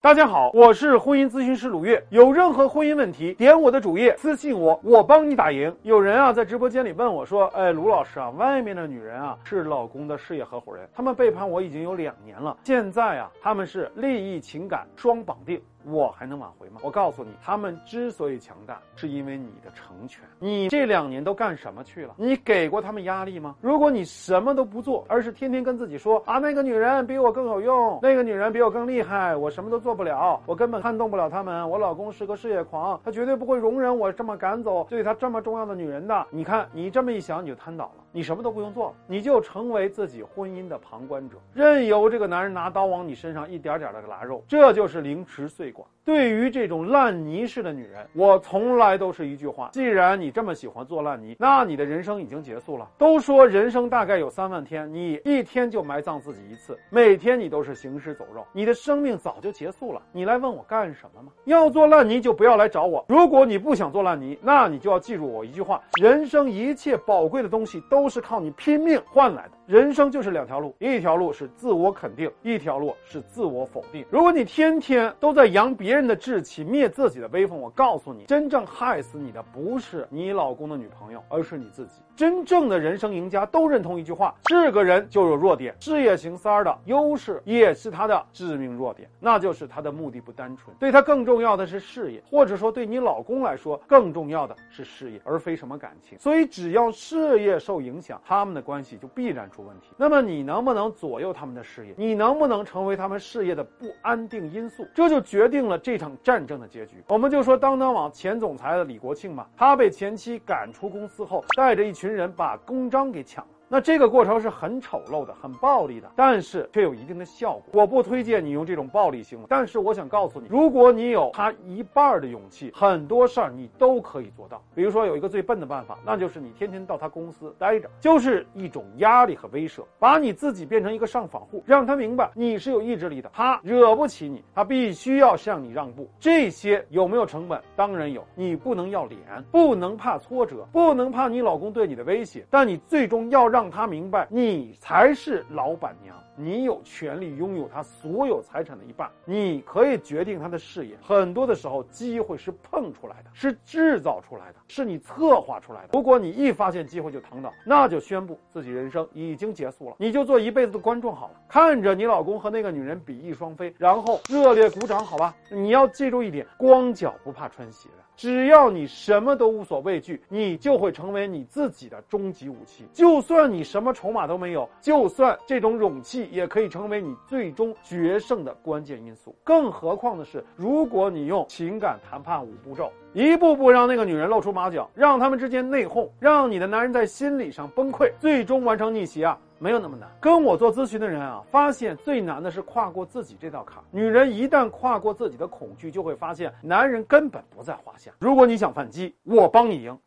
大家好，我是婚姻咨询师鲁月。有任何婚姻问题，点我的主页私信我，我帮你打赢。有人啊在直播间里问我说：“哎，鲁老师啊，外面的女人啊是老公的事业合伙人，他们背叛我已经有两年了，现在啊他们是利益情感双绑定。”我还能挽回吗？我告诉你，他们之所以强大，是因为你的成全。你这两年都干什么去了？你给过他们压力吗？如果你什么都不做，而是天天跟自己说啊，那个女人比我更有用，那个女人比我更厉害，我什么都做不了，我根本撼动不了他们。我老公是个事业狂，他绝对不会容忍我这么赶走对他这么重要的女人的。你看，你这么一想，你就瘫倒了。你什么都不用做，你就成为自己婚姻的旁观者，任由这个男人拿刀往你身上一点点的拉肉，这就是凌迟碎剐。对于这种烂泥式的女人，我从来都是一句话：既然你这么喜欢做烂泥，那你的人生已经结束了。都说人生大概有三万天，你一天就埋葬自己一次，每天你都是行尸走肉，你的生命早就结束了。你来问我干什么吗？要做烂泥就不要来找我。如果你不想做烂泥，那你就要记住我一句话：人生一切宝贵的东西都都是靠你拼命换来的。人生就是两条路，一条路是自我肯定，一条路是自我否定。如果你天天都在扬别人的志气，灭自己的威风，我告诉你，真正害死你的不是你老公的女朋友，而是你自己。真正的人生赢家都认同一句话：是个人就有弱点，事业型三儿的优势也是他的致命弱点，那就是他的目的不单纯，对他更重要的是事业，或者说对你老公来说更重要的是事业，而非什么感情。所以只要事业受影响，他们的关系就必然出。出问题，那么你能不能左右他们的事业？你能不能成为他们事业的不安定因素？这就决定了这场战争的结局。我们就说当当网前总裁的李国庆吧，他被前妻赶出公司后，带着一群人把公章给抢了。那这个过程是很丑陋的，很暴力的，但是却有一定的效果。我不推荐你用这种暴力行为，但是我想告诉你，如果你有他一半的勇气，很多事儿你都可以做到。比如说有一个最笨的办法，那就是你天天到他公司待着，就是一种压力和威慑，把你自己变成一个上访户，让他明白你是有意志力的，他惹不起你，他必须要向你让步。这些有没有成本？当然有。你不能要脸，不能怕挫折，不能怕你老公对你的威胁，但你最终要让。让他明白，你才是老板娘，你有权利拥有他所有财产的一半，你可以决定他的事业。很多的时候，机会是碰出来的，是制造出来的，是你策划出来的。如果你一发现机会就躺倒，那就宣布自己人生已经结束了，你就做一辈子的观众好了，看着你老公和那个女人比翼双飞，然后热烈鼓掌，好吧？你要记住一点，光脚不怕穿鞋的。只要你什么都无所畏惧，你就会成为你自己的终极武器。就算你什么筹码都没有，就算这种勇气也可以成为你最终决胜的关键因素。更何况的是，如果你用情感谈判五步骤，一步步让那个女人露出马脚，让他们之间内讧，让你的男人在心理上崩溃，最终完成逆袭啊！没有那么难。跟我做咨询的人啊，发现最难的是跨过自己这道坎。女人一旦跨过自己的恐惧，就会发现男人根本不在话下。如果你想反击，我帮你赢。